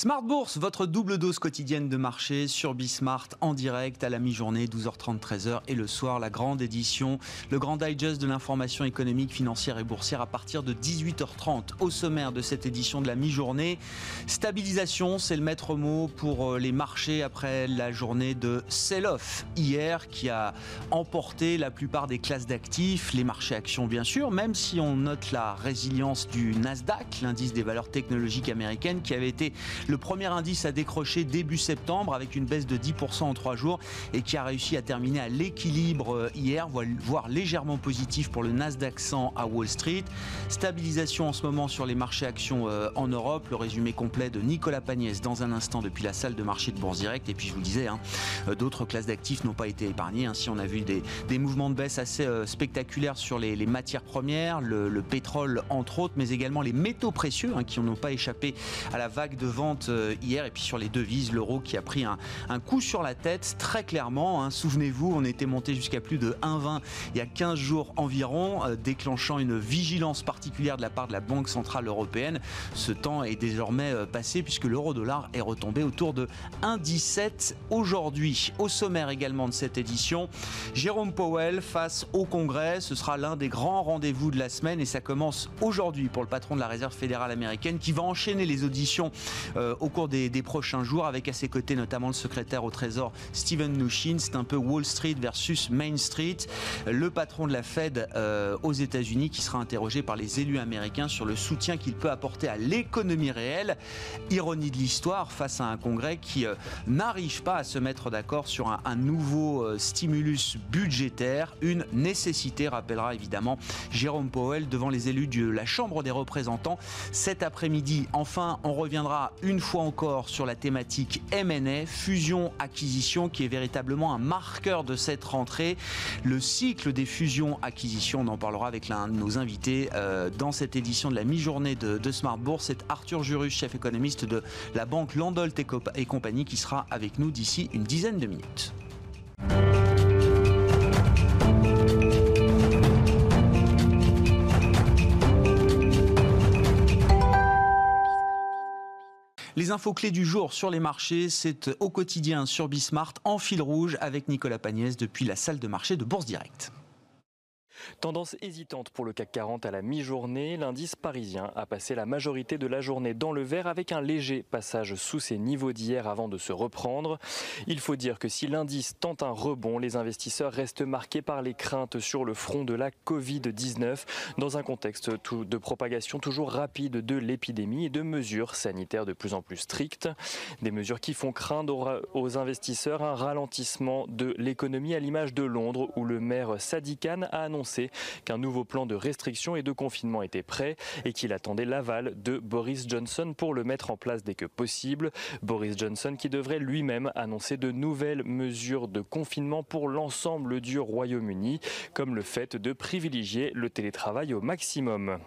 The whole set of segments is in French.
Smart Bourse, votre double dose quotidienne de marché sur Bismart en direct à la mi-journée, 12h30, 13h et le soir, la grande édition, le grand digest de l'information économique, financière et boursière à partir de 18h30. Au sommaire de cette édition de la mi-journée, stabilisation, c'est le maître mot pour euh, les marchés après la journée de sell-off hier qui a emporté la plupart des classes d'actifs, les marchés actions bien sûr, même si on note la résilience du Nasdaq, l'indice des valeurs technologiques américaines qui avait été le premier indice a décroché début septembre avec une baisse de 10% en trois jours et qui a réussi à terminer à l'équilibre euh, hier, voire légèrement positif pour le Nasdaq 100 à Wall Street. Stabilisation en ce moment sur les marchés actions euh, en Europe. Le résumé complet de Nicolas Pagnès dans un instant depuis la salle de marché de Bourse Direct. Et puis je vous disais, hein, euh, d'autres classes d'actifs n'ont pas été épargnées. Ainsi, on a vu des, mouvements de baisse assez spectaculaires sur les, matières premières, le, pétrole entre autres, mais également les métaux précieux hein, qui n'ont pas échappé à la vague de vente euh, hier et puis sur les devises, l'euro qui a pris un, coup sur la tête très clairement. Hein. Souvenez-vous, on était monté jusqu'à plus de 1,20 il y a 15 jours environ, euh, déclenchant une vigilance particulière de la part de la Banque Centrale Européenne. Ce temps est désormais euh, passé puisque l'euro-dollar est retombé autour de 1,17 aujourd'hui. Au sommaire également de cette édition, Jérôme Powell face au Congrès. Ce sera l'un des grands rendez-vous de la semaine et ça commence aujourd'hui pour le patron de la Réserve fédérale américaine qui va enchaîner les auditions au cours des, prochains jours, avec à ses côtés notamment le secrétaire au Trésor Steven Mnuchin. C'est un peu Wall Street versus Main Street. Le patron de la Fed euh, aux États-Unis qui sera interrogé par les élus américains sur le soutien qu'il peut apporter à l'économie réelle. Ironie de l'histoire face à un Congrès qui euh, n'arrive pas à se mettre d'accord sur un, un nouveau stimulus budgétaire, une nécessité, rappellera évidemment Jérôme Powell devant les élus de la Chambre des représentants cet après-midi. Enfin, on reviendra une fois encore sur la thématique M&A, fusion-acquisition, qui est véritablement un marqueur de cette rentrée. Le cycle des fusions-acquisitions, on en parlera avec l'un de nos invités euh, dans cette édition de la mi-journée de, de, Smart Bourse. C'est Arthur Jurus, chef économiste de la banque Landolt et compagnie, qui sera avec nous d'ici une dizaine de minutes. Les infos clés du jour sur les marchés, c'est au quotidien sur Bismart en fil rouge avec Nicolas Pagnès depuis la salle de marché de Bourse Directe. Tendance hésitante pour le CAC 40 à la mi-journée. L'indice parisien a passé la majorité de la journée dans le vert avec un léger passage sous ses niveaux d'hier avant de se reprendre. Il faut dire que si l'indice tente un rebond, les investisseurs restent marqués par les craintes sur le front de la Covid-19 dans un contexte de propagation toujours rapide de l'épidémie et de mesures sanitaires de plus en plus strictes. Des mesures qui font craindre aux investisseurs un ralentissement de l'économie à l'image de Londres où le maire Sadiq a annoncé qu'un nouveau plan de restriction et de confinement était prêt et qu'il attendait l'aval de Boris Johnson pour le mettre en place dès que possible. Boris Johnson qui devrait lui-même annoncer de nouvelles mesures de confinement pour l'ensemble du Royaume-Uni, comme le fait de privilégier le télétravail au maximum.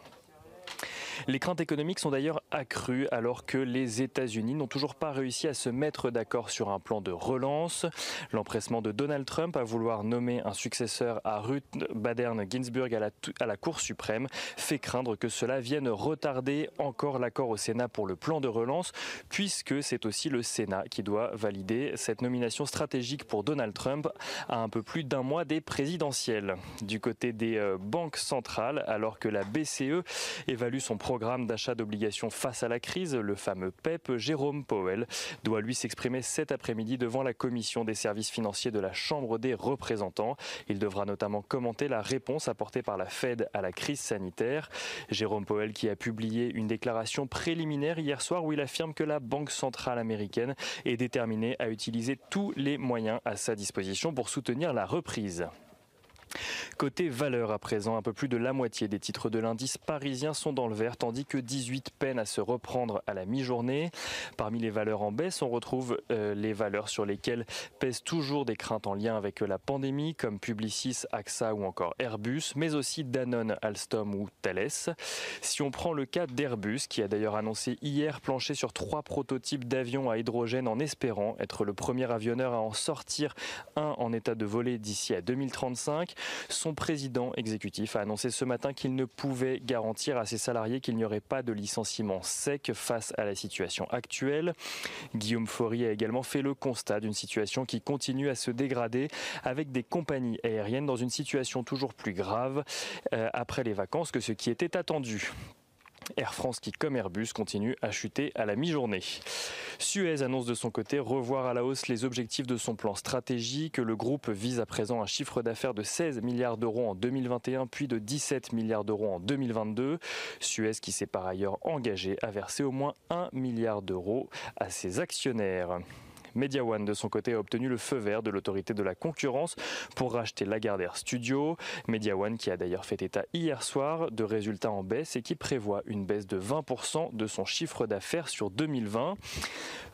Les craintes économiques sont d'ailleurs accrues alors que les États-Unis n'ont toujours pas réussi à se mettre d'accord sur un plan de relance. L'empressement de Donald Trump à vouloir nommer un successeur à Ruth Bader Ginsburg à la, Cour suprême fait craindre que cela vienne retarder encore l'accord au Sénat pour le plan de relance, puisque c'est aussi le Sénat qui doit valider cette nomination stratégique pour Donald Trump à un peu plus d'un mois des présidentielles. Du côté des euh, banques centrales, alors que la BCE évalue son programme d'achat d'obligations face à la crise, le fameux PEP, Jérôme Powell doit lui s'exprimer cet après-midi devant la commission des services financiers de la Chambre des représentants. Il devra notamment commenter la réponse apportée par la Fed à la crise sanitaire. Jérôme Powell qui a publié une déclaration préliminaire hier soir où il affirme que la Banque centrale américaine est déterminée à utiliser tous les moyens à sa disposition pour soutenir la reprise. Côté valeur à présent, un peu plus de la moitié des titres de l'indice parisien sont dans le vert, tandis que 18 peinent à se reprendre à la mi-journée. Parmi les valeurs en baisse, on retrouve euh, les valeurs sur lesquelles pèsent toujours des craintes en lien avec la pandémie, comme Publicis, AXA ou encore Airbus, mais aussi Danone, Alstom ou Thales. Si on prend le cas d'Airbus, qui a d'ailleurs annoncé hier plancher sur trois prototypes d'avions à hydrogène en espérant être le premier avionneur à en sortir un en état de voler d'ici à 2035, son président exécutif a annoncé ce matin qu'il ne pouvait garantir à ses salariés qu'il n'y aurait pas de licenciement sec face à la situation actuelle. Guillaume Faury a également fait le constat d'une situation qui continue à se dégrader avec des compagnies aériennes dans une situation toujours plus grave euh, après les vacances que ce qui était attendu. Air France qui, comme Airbus, continue à chuter à la mi-journée. Suez annonce de son côté revoir à la hausse les objectifs de son plan stratégique. Le groupe vise à présent un chiffre d'affaires de 16 milliards d'euros en 2021 puis de 17 milliards d'euros en 2022. Suez qui s'est par ailleurs engagé à verser au moins 1 milliard d'euros à ses actionnaires. Media One, de son côté, a obtenu le feu vert de l'autorité de la concurrence pour racheter Lagardère Studio. Media One qui a d'ailleurs fait état hier soir de résultats en baisse et qui prévoit une baisse de 20% de son chiffre d'affaires sur 2020.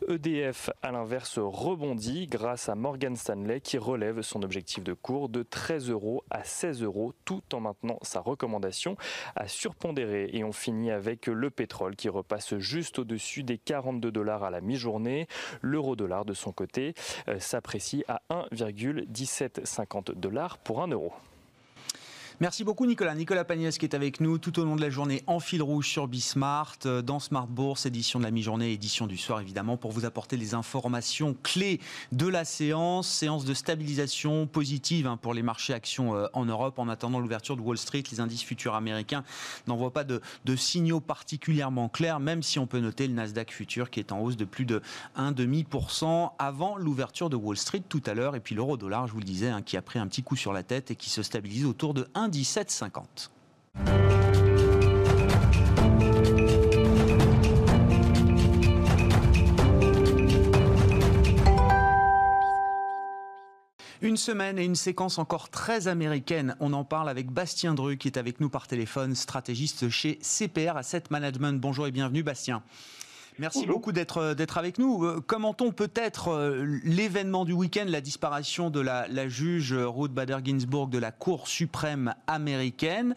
EDF, à l'inverse, rebondit grâce à Morgan Stanley qui relève son objectif de cours de 13 euros à 16 euros tout en maintenant sa recommandation à surpondérer. Et on finit avec le pétrole qui repasse juste au-dessus des 42 dollars à la mi-journée. L'euro dollar de son côté euh, s'apprécie à 1,1750 dollars pour un euro. Merci beaucoup Nicolas. Nicolas Pagnès qui est avec nous tout au long de la journée en fil rouge sur Bismart, euh, dans Smart Bourse, édition de la mi-journée, édition du soir évidemment, pour vous apporter les informations clés de la séance, séance de stabilisation positive hein, pour les marchés actions euh, en Europe. En attendant l'ouverture de Wall Street, les indices futurs américains n'envoient pas de, signaux particulièrement clairs, même si on peut noter le Nasdaq futur qui est en hausse de plus de 1,5% avant l'ouverture de Wall Street tout à l'heure. Et puis l'euro dollar, je vous le disais, hein, qui a pris un petit coup sur la tête et qui se stabilise autour de 1 17,50. Une semaine et une séquence encore très américaine. On en parle avec Bastien Dru qui est avec nous par téléphone, stratégiste chez CPR Asset Management. Bonjour et bienvenue Bastien. Merci beaucoup d'être euh, d'être avec nous. Euh, commentons peut-être euh, l'événement du week-end, la disparition de la, juge Ruth Bader Ginsburg de la Cour suprême américaine.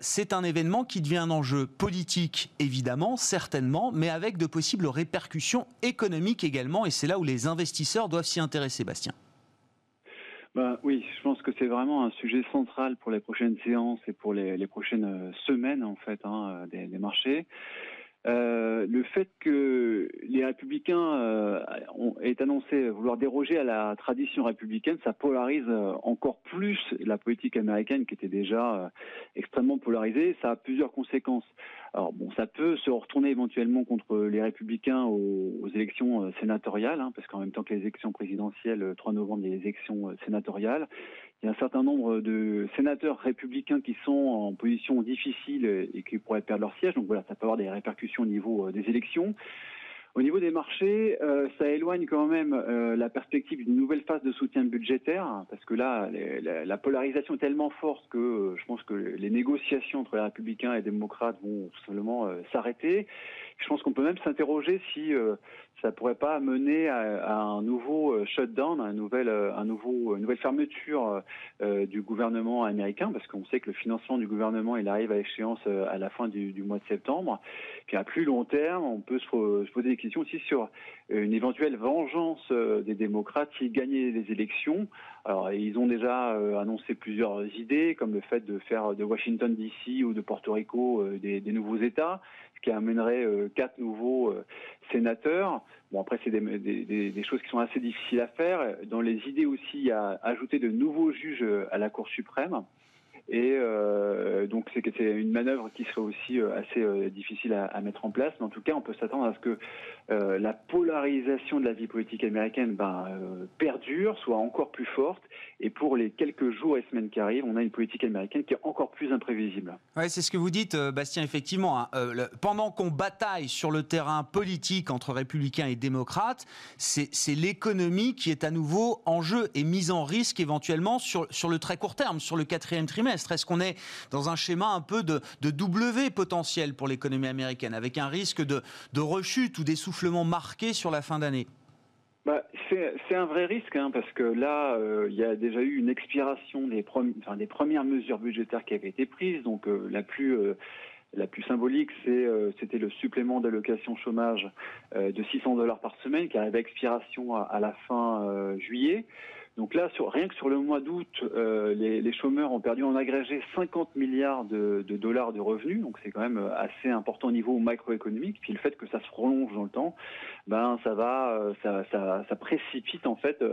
C'est un événement qui devient un enjeu politique, évidemment, certainement, mais avec de possibles répercussions économiques également. Et c'est là où les investisseurs doivent s'y intéresser, Bastien. Ben, oui, je pense que c'est vraiment un sujet central pour les prochaines séances et pour les, prochaines semaines en fait hein, des, marchés. Euh, le fait que les républicains euh, ont, aient annoncé vouloir déroger à la tradition républicaine, ça polarise euh, encore plus la politique américaine qui était déjà extrêmement polarisée. Ça a plusieurs conséquences. Alors bon, ça peut se retourner éventuellement contre les républicains aux, élections sénatoriales, hein, parce qu'en même temps que les élections présidentielles, le 3 novembre, il y a les élections sénatoriales. Il y a un certain nombre de sénateurs républicains qui sont en position difficile et qui pourraient perdre leur siège. Donc voilà, ça peut avoir des répercussions au niveau euh, des élections. Au niveau des marchés, euh, ça éloigne quand même euh, la perspective d'une nouvelle phase de soutien budgétaire, parce que là, la, polarisation est tellement forte que je pense que les négociations entre les républicains et les démocrates vont simplement s'arrêter. Je pense qu'on peut même s'interroger si ça pourrait pas mener à, un nouveau euh, shutdown, à un nouvel, euh, un nouveau, une nouvelle fermeture euh, du gouvernement américain, parce qu'on sait que le financement du gouvernement il arrive à échéance à la fin du, mois de septembre. Puis à plus long terme, on peut se, poser des questions aussi sur une éventuelle vengeance des démocrates s'ils gagnaient les élections. Alors ils ont déjà annoncé plusieurs idées, comme le fait de faire de Washington DC ou de Porto Rico des, des nouveaux États qui amènerait euh, quatre nouveaux euh, sénateurs. Bon, après, c'est des, choses qui sont assez difficiles à faire. Dans les idées aussi, a ajouter de nouveaux juges euh, à la Cour suprême. Et donc c'est une manœuvre qui serait aussi assez difficile à, mettre en place. Mais en tout cas, on peut s'attendre à ce que la polarisation de la vie politique américaine ben, perdure, soit encore plus forte. Et pour les quelques jours et semaines qui arrivent, on a une politique américaine qui est encore plus imprévisible. Ouais, c'est ce que vous dites, Bastien. Effectivement, hein. pendant qu'on bataille sur le terrain politique entre républicains et démocrates, c'est l'économie qui est à nouveau en jeu et mise en risque éventuellement sur, sur le très court terme, sur le quatrième trimestre. Est-ce qu'on est dans un schéma un peu de, W potentiel pour l'économie américaine, avec un risque de, rechute ou d'essoufflement marqué sur la fin d'année? Bah, c'est un vrai risque hein, parce que là, euh, il y a déjà eu une expiration des, premières mesures budgétaires qui avaient été prises. Donc euh, la plus euh, la plus symbolique, c'était le supplément d'allocation chômage de 600 dollars par semaine qui arrive à expiration à, la fin juillet. Donc là, rien que sur le mois d'août, les, chômeurs ont perdu en agrégé 50 milliards de, dollars de revenus. Donc c'est quand même assez important au niveau macroéconomique. Puis le fait que ça se prolonge dans le temps, ben ça va, ça, précipite en fait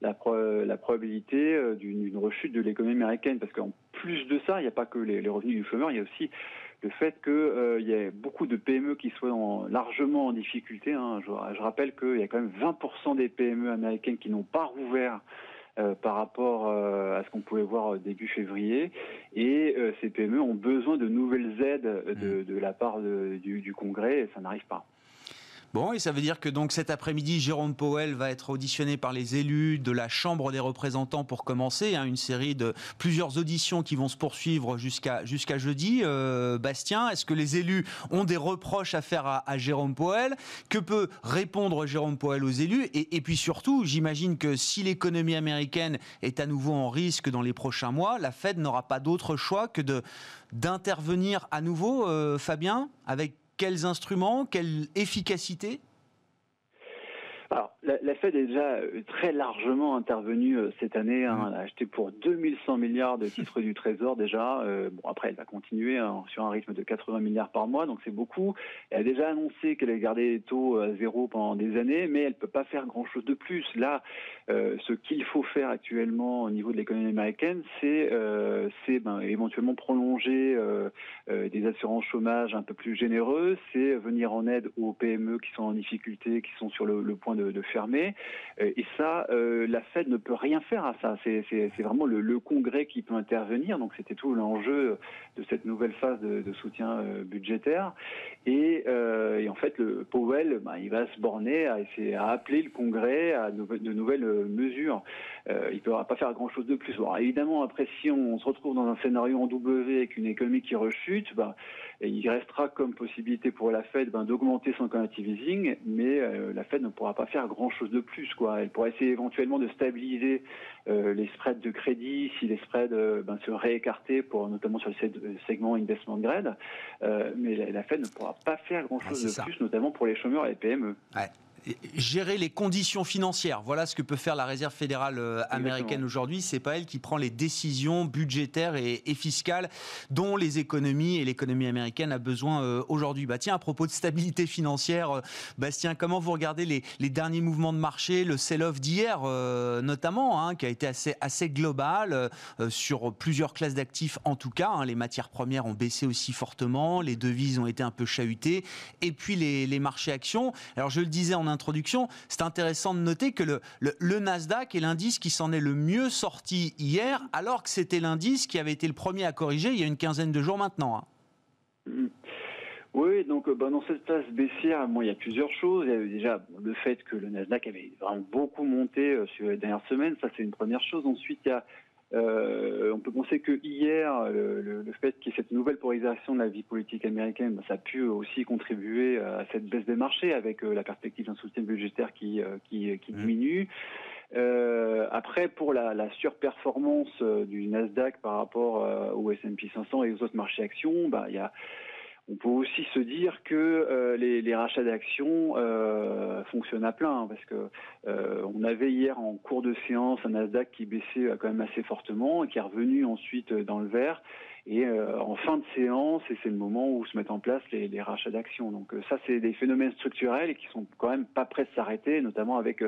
la, la probabilité d'une rechute de l'économie américaine. Parce qu'en plus de ça, il n'y a pas que les, les revenus du chômeur, il y a aussi le fait qu'il euh, y ait beaucoup de PME qui soient largement en difficulté. Hein. Je, rappelle qu'il y a quand même 20% des PME américaines qui n'ont pas rouvert euh, par rapport euh, à ce qu'on pouvait voir début février. Et ces PME ont besoin de nouvelles aides de, mmh. la part du, du, Congrès et ça n'arrive pas. Bon, et ça veut dire que donc cet après-midi, Jérôme Powell va être auditionné par les élus de la Chambre des représentants pour commencer hein, une série de plusieurs auditions qui vont se poursuivre jusqu'à jeudi. Euh, Bastien, est-ce que les élus ont des reproches à faire à, Jérôme Powell? Que peut répondre Jérôme Powell aux élus? Et, puis surtout, j'imagine que si l'économie américaine est à nouveau en risque dans les prochains mois, la Fed n'aura pas d'autre choix que d'intervenir à nouveau, euh, Fabien, avec quels instruments Quelle efficacité alors, la, Fed est déjà euh, très largement intervenue euh, cette année. Hein. Mm. Elle a acheté pour 2100 milliards de titres du Trésor déjà. Euh, bon, après, elle va continuer hein, sur un rythme de 80 milliards par mois, donc c'est beaucoup. Elle a déjà annoncé qu'elle allait garder les taux à zéro pendant des années, mais elle ne peut pas faire grand-chose de plus. Là, ce qu'il faut faire actuellement au niveau de l'économie américaine, c'est ben, éventuellement prolonger des assurances chômage un peu plus généreuses, c'est venir en aide aux PME qui sont en difficulté, qui sont sur le, le point de, fermer. Euh, et ça, euh, la Fed ne peut rien faire à ça. C'est vraiment le, Congrès qui peut intervenir. Donc c'était tout l'enjeu de cette nouvelle phase de, soutien euh, budgétaire. Et, en fait, le Powell, bah, il va se borner à essayer à appeler le Congrès à de nouvelles mesures. il ne pourra pas faire grand-chose de plus. Bon, évidemment, après, si on se retrouve dans un scénario en W avec une économie qui rechute, bah, il restera comme possibilité pour la Fed ben, d'augmenter son quantitative easing, mais la Fed ne pourra pas faire grand-chose de plus. Quoi. Elle pourrait essayer éventuellement de stabiliser euh, les spreads de crédit si les spreads euh, ben, se réécartaient, pour, notamment sur le segment investment grade. Euh, mais la, Fed ne pourra pas faire grand-chose de plus, notamment pour les chômeurs et les PME gérer les conditions financières. Voilà ce que peut faire la Réserve fédérale euh, américaine aujourd'hui. C'est pas elle qui prend les décisions budgétaires et, fiscales dont les économies et l'économie américaine a besoin euh, aujourd'hui. Bah tiens, à propos de stabilité financière, euh, Bastien, comment vous regardez les, derniers mouvements de marché, le sell-off d'hier notamment, hein, qui a été assez, assez global sur plusieurs classes d'actifs en tout cas. Hein. les matières premières ont baissé aussi fortement, les devises ont été un peu chahutées, et puis les, les marchés actions. Alors je le disais en introduction, c'est intéressant de noter que le, Nasdaq est l'indice qui s'en est le mieux sorti hier, alors que c'était l'indice qui avait été le premier à corriger il y a une quinzaine de jours maintenant. Hein. Mm. Oui, donc euh, bah, dans cette phase baissière, moi, il y a plusieurs choses. Il y a déjà le fait que le Nasdaq avait vraiment beaucoup monté euh, sur les dernières semaines, ça c'est une première chose. Ensuite, il y a euh, on peut penser que hier, le, fait qu'il y ait cette nouvelle polarisation de la vie politique américaine, bah, ça a pu aussi contribuer à cette baisse des marchés avec euh, la perspective d'un soutien budgétaire qui, euh, qui, mmh. diminue. après, pour la, la surperformance du Nasdaq par rapport au S&P 500 et aux autres marchés actions, bah, il y a on peut aussi se dire que euh, les, rachats d'actions euh, fonctionnent à plein, parce que euh, on avait hier en cours de séance un Nasdaq qui baissait quand même assez fortement et qui est revenu ensuite dans le vert. Et en fin de séance, c'est le moment où se mettent en place les, les rachats d'actions. Donc ça, c'est des phénomènes structurels qui sont quand même pas prêts de s'arrêter, notamment avec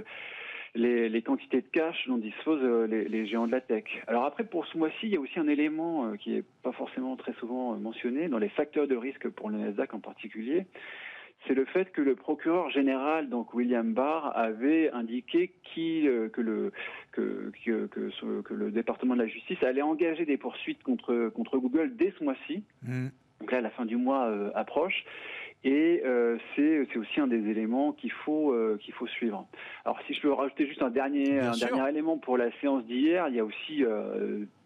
les, quantités de cash dont disposent les, géants de la tech. Alors après, pour ce mois-ci, il y a aussi un élément qui n'est pas forcément très souvent mentionné dans les facteurs de risque pour le Nasdaq en particulier c'est le fait que le procureur général, donc William Barr, avait indiqué euh, que, le, que, que, le département de la justice allait engager des poursuites contre, contre Google dès ce mois-ci. Mm. Donc là, la fin du mois euh, approche. Et euh, c'est aussi un des éléments qu'il faut qu'il faut suivre. Alors si je peux rajouter juste un dernier un dernier élément pour la séance d'hier, il y a aussi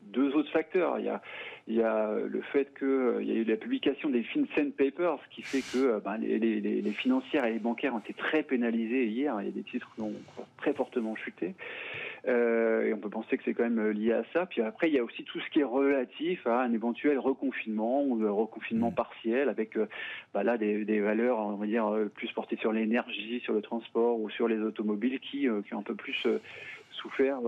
deux autres facteurs. Il y a il y a le fait qu'il euh, y a eu la publication des FinCEN Papers, ce qui fait que euh, ben, les, les, les, financières et les bancaires ont été très pénalisés hier. Il y a des titres qui ont très fortement chuté. Euh, et on peut penser que c'est quand même euh, lié à ça. Puis après, il y a aussi tout ce qui est relatif à un éventuel reconfinement ou un reconfinement mmh. partiel, avec bah là des, des, valeurs, on va dire, plus portées sur l'énergie, sur le transport ou sur les automobiles qui, qui ont un peu plus souffert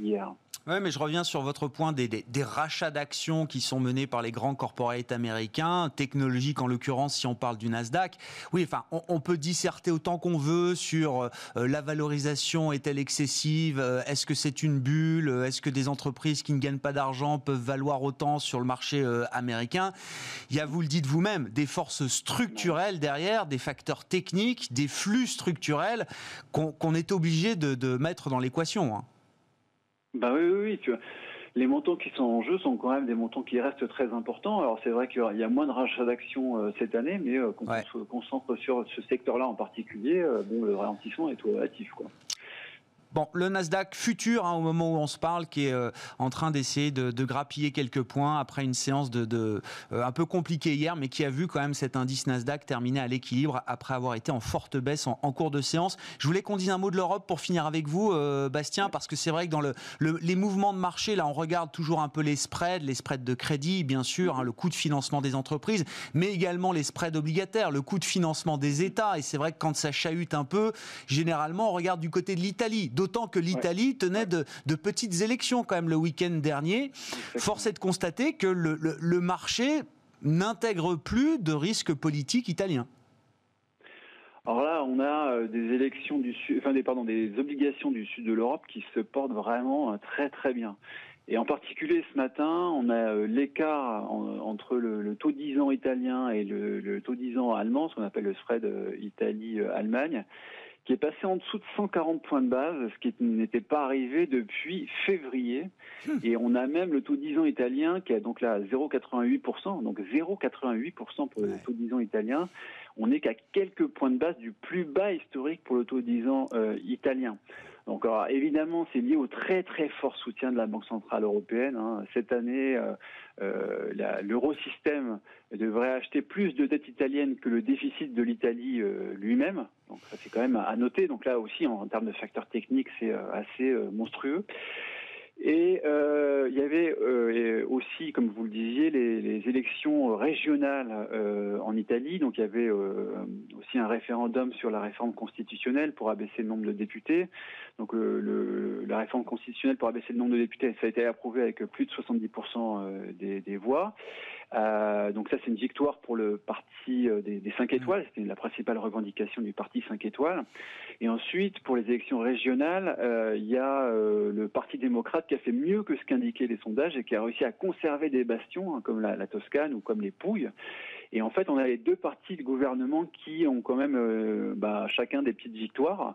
hier. Oui, mais je reviens sur votre point des, rachats d'actions qui sont menés par les grands corporates américains, technologiques en l'occurrence si on parle du Nasdaq. Oui, enfin, on, peut disserter autant qu'on veut sur euh, la valorisation est-elle excessive, euh, est-ce que c'est une bulle, est-ce que des entreprises qui ne gagnent pas d'argent peuvent valoir autant sur le marché euh, américain. Il y a, vous le dites vous-même, des forces structurelles derrière, des facteurs techniques, des flux structurels qu'on est obligé de, de mettre dans l'équation. Hein. Bah oui, oui, oui, tu vois. Les montants qui sont en jeu sont quand même des montants qui restent très importants. Alors c'est vrai qu'il y a moins de rachats d'actions euh, cette année, mais euh, quand on se concentre sur ce secteur-là en particulier, euh, bon, le ralentissement est tout relatif. Quoi. Bon, le Nasdaq futur, hein, au moment où on se parle, qui est euh, en train d'essayer de, grappiller quelques points après une séance de, euh, un peu compliquée hier, mais qui a vu quand même cet indice Nasdaq terminer à l'équilibre après avoir été en forte baisse en, cours de séance. Je voulais qu'on dise un mot de l'Europe pour finir avec vous, euh, Bastien, parce que c'est vrai que dans le, les mouvements de marché, là, on regarde toujours un peu les spreads, les spreads de crédit, bien sûr, hein, le coût de financement des entreprises, mais également les spreads obligataires, le coût de financement des États. Et c'est vrai que quand ça chahute un peu, généralement, on regarde du côté de l'Italie D'autant que l'Italie tenait de, petites élections quand même le week-end dernier. Force est de constater que le, marché n'intègre plus de risques politiques italiens. Alors là, on a euh, des élections du sud, enfin des pardon, des obligations du sud de l'Europe qui se portent vraiment euh, très très bien. Et en particulier ce matin, on a euh, l'écart entre le, taux 10 ans italien et le, le taux 10 ans allemand, ce qu'on appelle le spread Italie-Allemagne, qui est passé en dessous de 140 points de base, ce qui n'était pas arrivé depuis février. Hmm. Et on a même le taux 10 ans italien qui est donc là 0,88%, donc 0,88% pour le taux 10 ans italien. On n'est qu'à quelques points de base du plus bas historique pour le taux 10 ans euh, italien. Donc évidemment, c'est lié au très très fort soutien de la Banque centrale européenne. Hein. Cette année, euh, euh, l'eurosystème devrait acheter plus de dettes italiennes que le déficit de l'Italie euh, lui-même. Donc ça c'est quand même à noter. Donc là aussi, en, termes de facteurs techniques, c'est assez monstrueux. Et euh, il y avait euh, aussi, comme vous le disiez, les, élections régionales euh, en Italie. Donc il y avait aussi un référendum sur la réforme constitutionnelle pour abaisser le nombre de députés. Donc la réforme constitutionnelle pour abaisser le nombre de députés, ça a été approuvé avec plus de 70% des, des voix. Donc ça, c'est une victoire pour le parti des, des 5 étoiles. C'était la principale revendication du parti 5 étoiles. Et ensuite, pour les élections régionales, euh, il y a euh, le Parti démocrate qui a fait mieux que ce qu'indiquaient les sondages et qui a réussi à conserver des bastions, hein, comme la, la Toscane ou comme les Pouilles. Et en fait, on a les deux partis de gouvernement qui ont quand même euh, bah, chacun des petites victoires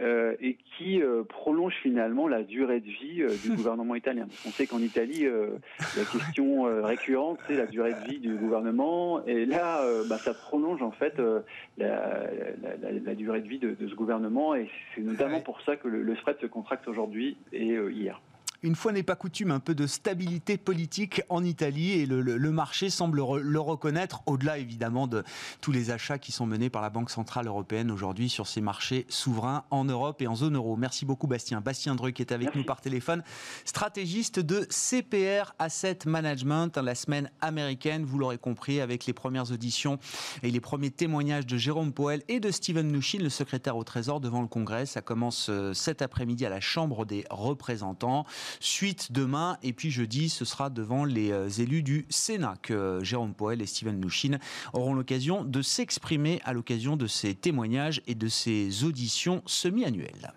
euh, et qui euh, prolongent finalement la durée de vie du gouvernement italien. On sait qu'en Italie, la question récurrente, c'est la durée de vie du gouvernement. Et là, bah, ça prolonge en fait la, la, la, durée de vie de, de ce gouvernement. Et c'est notamment pour ça que le, le spread se contracte aujourd'hui et hier une fois n'est pas coutume, un peu de stabilité politique en Italie et le, marché semble le reconnaître, au-delà évidemment de tous les achats qui sont menés par la Banque Centrale Européenne aujourd'hui sur ces marchés souverains en Europe et en zone euro. Merci beaucoup Bastien. Bastien qui est avec nous par téléphone, stratégiste de CPR Asset Management, la semaine américaine, vous l'aurez compris, avec les premières auditions et les premiers témoignages de Jérôme Poel et de Steven Mnuchin, le secrétaire au Trésor devant le Congrès. Ça commence euh, cet après-midi à la Chambre des représentants suite demain. Et puis jeudi, ce sera devant les euh, élus du Sénat que euh, Jérôme Poel et Steven Louchine auront l'occasion de s'exprimer à l'occasion de ces témoignages et de ces auditions semi-annuelles.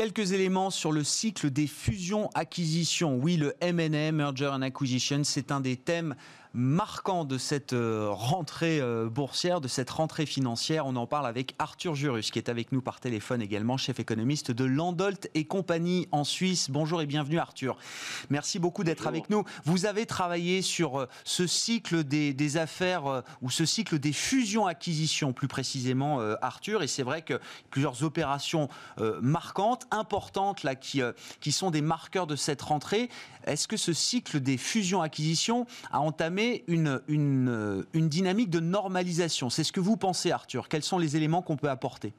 Quelques éléments sur le cycle des fusions-acquisitions. Oui, le M&A, Merger and Acquisition, c'est un des thèmes marquant de cette euh, rentrée euh, boursière, de cette rentrée financière. On en parle avec Arthur Jurus, qui est avec nous par téléphone également, chef économiste de Landolt et compagnie en Suisse. Bonjour et bienvenue Arthur. Merci beaucoup d'être avec nous. Vous avez travaillé sur euh, ce cycle des, affaires ou ce cycle des fusions-acquisitions plus précisément Arthur et c'est vrai que plusieurs opérations marquantes, importantes là qui, qui sont des marqueurs de cette rentrée. Est-ce que ce cycle des fusions-acquisitions a entamé une, une, une dynamique de normalisation. C'est ce que vous pensez, Arthur. Quels sont les éléments qu'on peut apporter?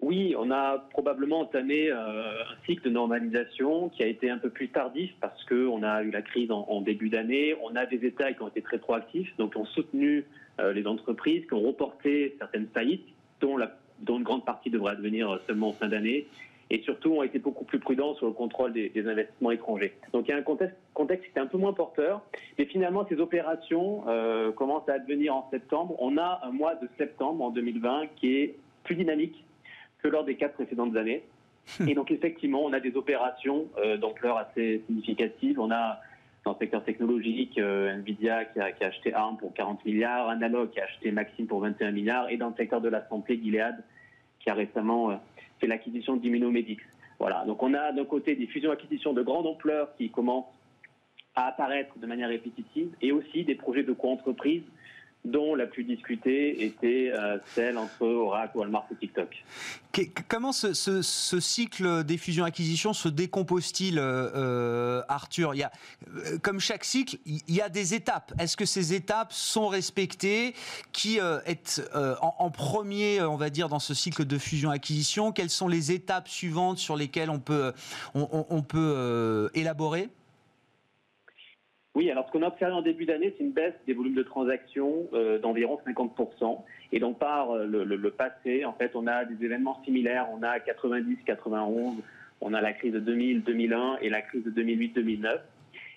Oui, on a probablement entamé euh, un cycle de normalisation qui a été un peu plus tardif parce qu'on a eu la crise en, début d'année. On a des États qui ont été très proactifs, donc qui ont soutenu euh, les entreprises, qui ont reporté certaines faillites, dont, la, dont une grande partie devrait advenir seulement en fin d'année et surtout ont été beaucoup plus prudents sur le contrôle des, investissements étrangers. Donc il y a un contexte, contexte qui était un peu moins porteur, mais finalement ces opérations euh, commencent à advenir en septembre. On a un mois de septembre en 2020 qui est plus dynamique que lors des quatre précédentes années. Et donc effectivement, on a des opérations euh, d'ampleur assez significative. On a dans le secteur technologique, euh, Nvidia qui a, qui a, acheté ARM pour 40 milliards, Analog qui a acheté Maxim pour 21 milliards, et dans le secteur de la santé, Gilead qui a récemment euh, c'est l'acquisition d'Immunomedics. Voilà, donc on a d'un côté des fusions-acquisitions de grande ampleur qui commencent à apparaître de manière répétitive et aussi des projets de co-entreprise dont la plus discutée était euh, celle entre Oracle, Walmart et TikTok. Comment ce, cycle des fusions-acquisitions se décompose-t-il, euh, euh, Arthur? Il y a, Comme chaque cycle, il y a des étapes. Est-ce que ces étapes sont respectées? Qui est en, premier, on va dire, dans ce cycle de fusion-acquisition? Quelles sont les étapes suivantes sur lesquelles on peut, on peut élaborer? Oui, alors ce qu'on a observé en début d'année, c'est une baisse des volumes de transactions euh, d'environ 50%. Et donc par euh, le, passé, en fait, on a des événements similaires. On a 90, 91, on a la crise de 2000, 2001 et la crise de 2008, 2009.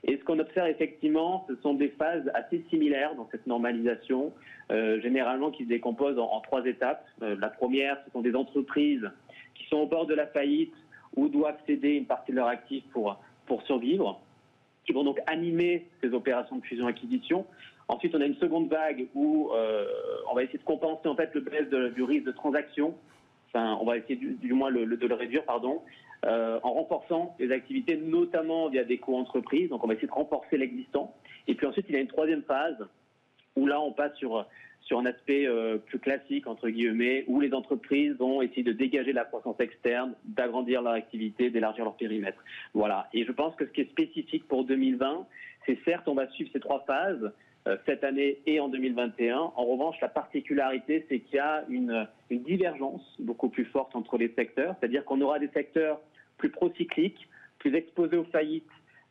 Et ce qu'on observe effectivement, ce sont des phases assez similaires dans cette normalisation, euh, généralement qui se décomposent en, trois étapes. la première, ce sont des entreprises qui sont au bord de la faillite ou doivent céder une partie de leur actif pour, pour survivre qui vont donc animer ces opérations de fusion-acquisition. Ensuite, on a une seconde vague où euh, on va essayer de compenser en fait le baisse du risque de transaction. Enfin, on va essayer du, moins de le réduire, pardon, euh, en renforçant les activités, notamment via des co-entreprises. Donc, on va essayer de renforcer l'existant. Et puis ensuite, il y a une troisième phase où là, on passe sur sur un aspect euh, plus classique, entre guillemets, où les entreprises vont essayer de dégager la croissance externe, d'agrandir leur activité, d'élargir leur périmètre. Voilà. Et je pense que ce qui est spécifique pour 2020, c'est certes, on va suivre ces trois phases, euh, cette année et en 2021. En revanche, la particularité, c'est qu'il y a une, une, divergence beaucoup plus forte entre les secteurs, c'est-à-dire qu'on aura des secteurs plus procycliques, plus exposés aux faillites,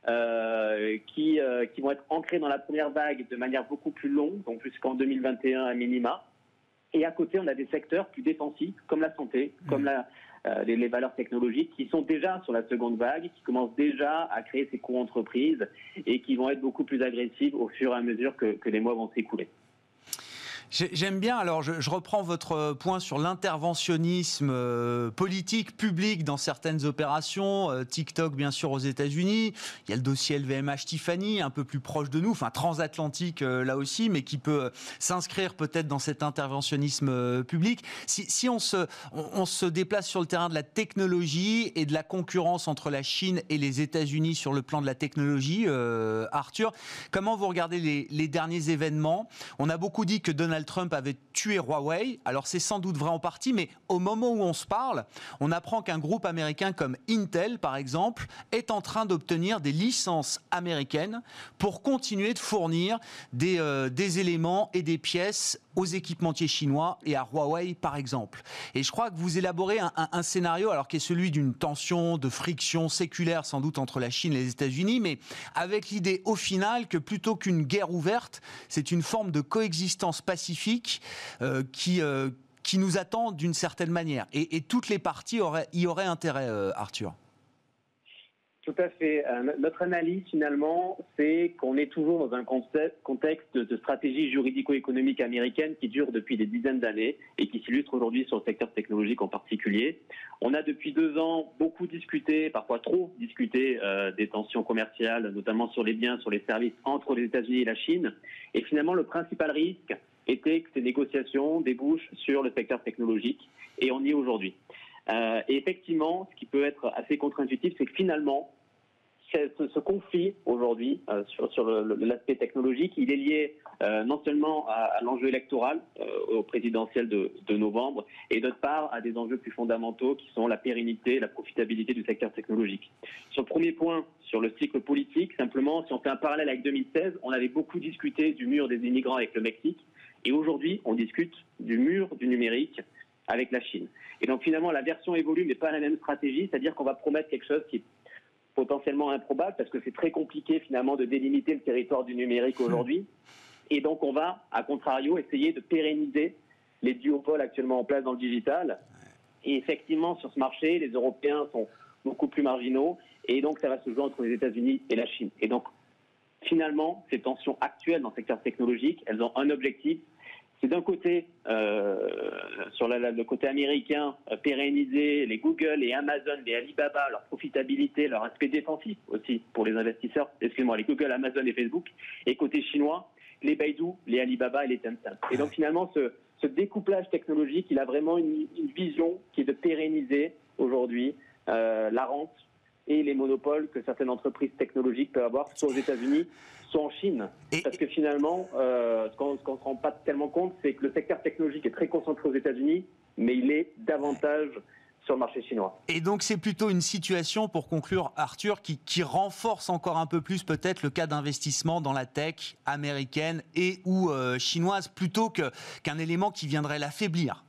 euh, qui, euh, qui vont être ancrés dans la première vague de manière beaucoup plus longue, donc jusqu'en 2021 à minima. Et à côté, on a des secteurs plus défensifs, comme la santé, mmh. comme la, euh, les, valeurs technologiques, qui sont déjà sur la seconde vague, qui commencent déjà à créer ces co-entreprises et qui vont être beaucoup plus agressives au fur et à mesure que, que les mois vont s'écouler. J'aime bien, alors je, reprends votre point sur l'interventionnisme euh, politique, public dans certaines opérations. Euh, TikTok, bien sûr, aux États-Unis. Il y a le dossier LVMH Tiffany, un peu plus proche de nous, enfin transatlantique euh, là aussi, mais qui peut s'inscrire peut-être dans cet interventionnisme public. Si, on, se, on, se déplace sur le terrain de la technologie et de la concurrence entre la Chine et les États-Unis sur le plan de la technologie, Arthur, comment vous regardez les, les derniers événements? On a beaucoup dit que Donald Trump avait tué Huawei. Alors c'est sans doute vrai en partie, mais au moment où on se parle, on apprend qu'un groupe américain comme Intel, par exemple, est en train d'obtenir des licences américaines pour continuer de fournir des, euh, des éléments et des pièces aux équipementiers chinois et à Huawei, par exemple. Et je crois que vous élaborez un, scénario, alors qui est celui d'une tension, de friction séculaire sans doute entre la Chine et les États-Unis, mais avec l'idée au final que plutôt qu'une guerre ouverte, c'est une forme de coexistence pacifique euh, qui euh, qui nous attend d'une certaine manière. Et, toutes les parties y auraient intérêt, euh, Arthur. Tout à fait. Euh, notre analyse, finalement, c'est qu'on est toujours dans un contexte de stratégie juridico-économique américaine qui dure depuis des dizaines d'années et qui s'illustre aujourd'hui sur le secteur technologique en particulier. On a depuis deux ans beaucoup discuté, parfois trop discuté, euh, des tensions commerciales, notamment sur les biens, sur les services entre les États-Unis et la Chine. Et finalement, le principal risque était que ces négociations débouchent sur le secteur technologique. Et on y est aujourd'hui. Euh, et effectivement, ce qui peut être assez contre-intuitif, c'est que finalement, ce, conflit aujourd'hui euh, sur, l'aspect technologique, il est lié euh, non seulement à, l'enjeu électoral au présidentiel de, de, novembre, et d'autre part à des enjeux plus fondamentaux qui sont la pérennité, la profitabilité du secteur technologique. Sur le premier point, sur le cycle politique, simplement, si on fait un parallèle avec 2016, on avait beaucoup discuté du mur des immigrants avec le Mexique, et aujourd'hui, on discute du mur du numérique avec la Chine. Et donc finalement, la version évolue, mais pas la même stratégie, c'est-à-dire qu'on va promettre quelque chose qui est potentiellement improbable, parce que c'est très compliqué finalement de délimiter le territoire du numérique aujourd'hui. Et donc on va, à contrario, essayer de pérenniser les duopoles actuellement en place dans le digital. Et effectivement, sur ce marché, les Européens sont beaucoup plus marginaux, et donc ça va se jouer entre les États-Unis et la Chine. Et donc finalement, ces tensions actuelles dans le secteur technologique, elles ont un objectif, c'est d'un côté, euh, sur le côté américain, euh, pérenniser les Google, les Amazon, les Alibaba, leur profitabilité, leur aspect défensif aussi pour les investisseurs, excusez-moi, les Google, Amazon et Facebook. Et côté chinois, les Baidu, les Alibaba et les Tencent. Et donc finalement, ce, découplage technologique, il a vraiment une, vision qui est de pérenniser aujourd'hui euh, la rente et les monopoles que certaines entreprises technologiques peuvent avoir, soit aux États-Unis, en Chine. Parce que finalement, euh, ce qu'on ne se rend pas tellement compte, c'est que le secteur technologique est très concentré aux États-Unis, mais il est davantage sur le marché chinois. Et donc c'est plutôt une situation, pour conclure, Arthur, qui, renforce encore un peu plus peut-être le cas d'investissement dans la tech américaine et ou euh, chinoise, plutôt qu'un élément qui viendrait l'affaiblir.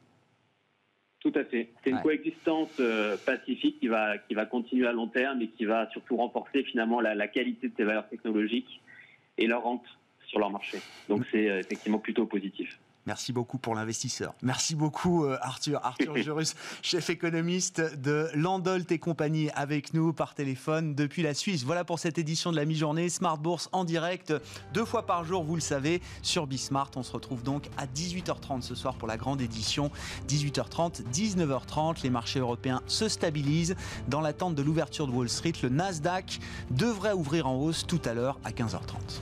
Tout à fait. C'est une coexistence euh, pacifique qui va, qui va continuer à long terme et qui va surtout renforcer finalement la, la qualité de ces valeurs technologiques et leur rente sur leur marché. Donc c'est euh, effectivement plutôt positif. Merci beaucoup pour l'investisseur. Merci beaucoup euh, Arthur. Arthur Jurus, chef économiste de Landolt et compagnie avec nous par téléphone depuis la Suisse. Voilà pour cette édition de la mi-journée Smart Bourse en direct deux fois par jour, vous le savez, sur Bismart. On se retrouve donc à 18h30 ce soir pour la grande édition. 18h30, 19h30, les marchés européens se stabilisent dans l'attente de l'ouverture de Wall Street. Le Nasdaq devrait ouvrir en hausse tout à l'heure à 15h30.